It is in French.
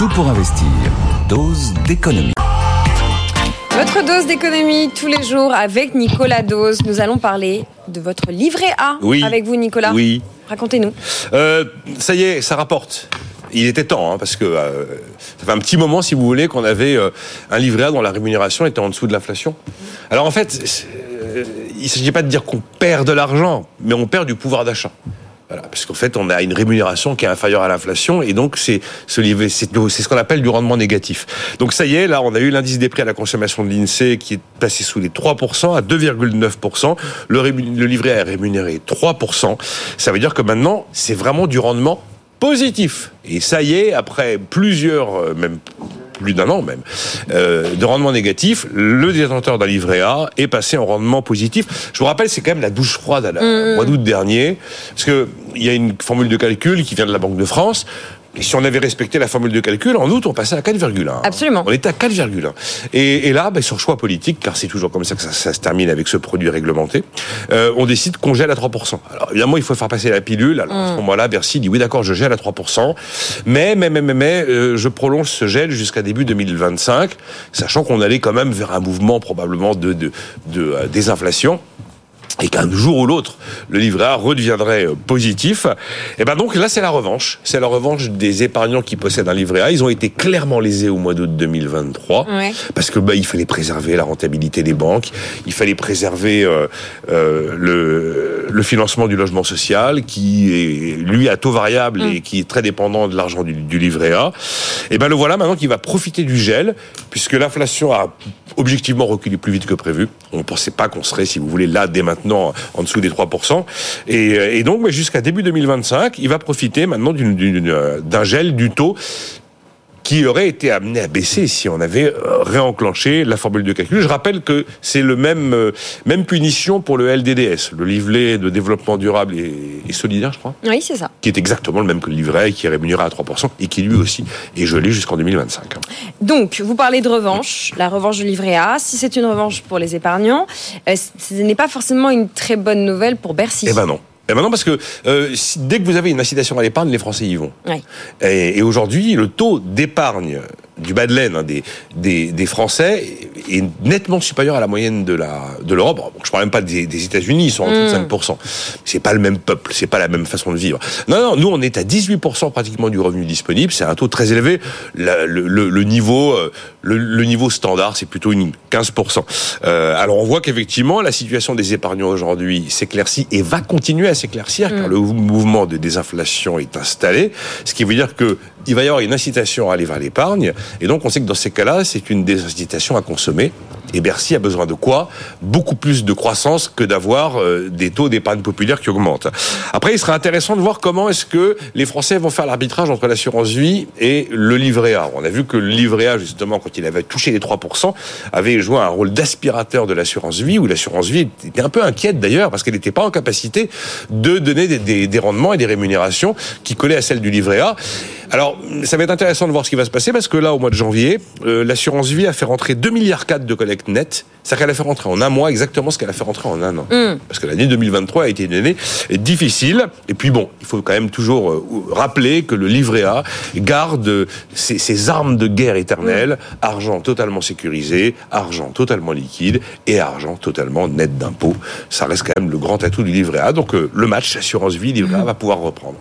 Tout pour investir. Dose d'économie. Votre dose d'économie tous les jours avec Nicolas Dose. Nous allons parler de votre livret A Oui. avec vous, Nicolas. Oui. Racontez-nous. Euh, ça y est, ça rapporte. Il était temps, hein, parce que euh, ça fait un petit moment, si vous voulez, qu'on avait euh, un livret A dont la rémunération était en dessous de l'inflation. Alors en fait, euh, il ne s'agit pas de dire qu'on perd de l'argent, mais on perd du pouvoir d'achat. Parce qu'en fait, on a une rémunération qui est inférieure à l'inflation, et donc c'est ce qu'on appelle du rendement négatif. Donc ça y est, là, on a eu l'indice des prix à la consommation de l'Insee qui est passé sous les 3% à 2,9%. Le, le livret A est rémunéré 3%. Ça veut dire que maintenant, c'est vraiment du rendement positif. Et ça y est, après plusieurs, euh, même plus d'un an même, euh, de rendement négatif, le détenteur d'un livret A est passé en rendement positif. Je vous rappelle, c'est quand même la douche froide à la, au mois d'août dernier, parce que il y a une formule de calcul qui vient de la Banque de France. Et si on avait respecté la formule de calcul, en août, on passait à 4,1. Absolument. On était à 4,1. Et, et là, ben, sur choix politique, car c'est toujours comme ça que ça, ça se termine avec ce produit réglementé, euh, on décide qu'on gèle à 3%. Alors évidemment, il faut faire passer la pilule. Alors à ce moment-là, Bercy dit oui, d'accord, je gèle à 3%. Mais, mais, mais, mais, mais euh, je prolonge ce gel jusqu'à début 2025, sachant qu'on allait quand même vers un mouvement probablement de, de, de euh, désinflation et qu'un jour ou l'autre, le livret A redeviendrait euh, positif, et ben donc là c'est la revanche. C'est la revanche des épargnants qui possèdent un livret A. Ils ont été clairement lésés au mois d'août 2023 Ouais. parce que bah, il fallait préserver la rentabilité des banques, il fallait préserver euh, euh, le, le financement du logement social qui est lui à taux variable et qui est très dépendant de l'argent du, du livret A. Et ben le voilà maintenant qui va profiter du gel puisque l'inflation a objectivement reculé plus vite que prévu. On ne pensait pas qu'on serait, si vous voulez, là dès maintenant en dessous des 3%. Et, euh, et donc, jusqu'à début 2025, il va profiter maintenant euh, d'un gel du taux qui aurait été amené à baisser si on avait euh, réenclenché la formule de calcul. Je rappelle que c'est le même euh, même punition pour le LDDS, le livret de développement durable et, et solidaire, je crois, Oui, c'est ça. qui est exactement le même que le livret et qui est rémunéré à 3% et qui lui aussi est gelé jusqu'en 2025. Donc, vous parlez de revanche, la revanche du livret A. Si c'est une revanche pour les épargnants, euh, ce n'est pas forcément une très bonne nouvelle pour Bercy. Eh ben non. Eh ben non, parce que euh, si- dès que vous avez une incitation à l'épargne, les Français y vont. Ouais. Et, et aujourd'hui, le taux d'épargne du bas de laine hein, des, des, des Français est nettement supérieur à la moyenne de la de l'Europe. Bon, je parle même pas des, des États-Unis, ils sont en dessous de 5%. C'est pas le même peuple, c'est pas la même façon de vivre. Non, non, nous on est à 18% pratiquement du revenu disponible. C'est un taux très élevé. La- le, le- le niveau euh, le, le niveau standard, c'est plutôt une 15%. Euh, alors on voit qu'effectivement la situation des épargnants aujourd'hui s'éclaircit et va continuer à s'éclaircir car le mouvement de désinflation est installé, ce qui veut dire que il va y avoir une incitation à aller vers l'épargne et donc on sait que dans ces cas-là, c'est une désincitation à consommer. Et Bercy a besoin de quoi? Beaucoup plus de croissance que d'avoir euh, des taux d'épargne populaire qui augmentent. Après, il sera intéressant de voir comment est-ce que les Français vont faire l'arbitrage entre l'assurance vie et le livret A. On a vu que le livret A, justement, quand il avait touché les 3%, avait joué un rôle d'aspirateur de l'assurance vie, où l'assurance vie était un peu inquiète d'ailleurs, parce qu'elle n'était pas en capacité de donner des, des- des rendements et des rémunérations qui collaient à celles du livret A. Alors, ça va être intéressant de voir ce qui va se passer, parce que là, au mois de janvier, euh, l'assurance vie a fait rentrer 2 milliards 4 de collecte nette. C'est-à-dire qu'elle a fait rentrer en un mois exactement ce qu'elle a fait rentrer en un an. Parce que l'année 2023 a été une année difficile. Et puis bon, il faut quand même toujours euh, rappeler que le livret A garde ses, ses armes de guerre éternelles, argent totalement sécurisé, argent totalement liquide et argent totalement net d'impôts. Ça reste quand même le grand atout du livret A. Donc euh, le match assurance vie livret A va pouvoir reprendre.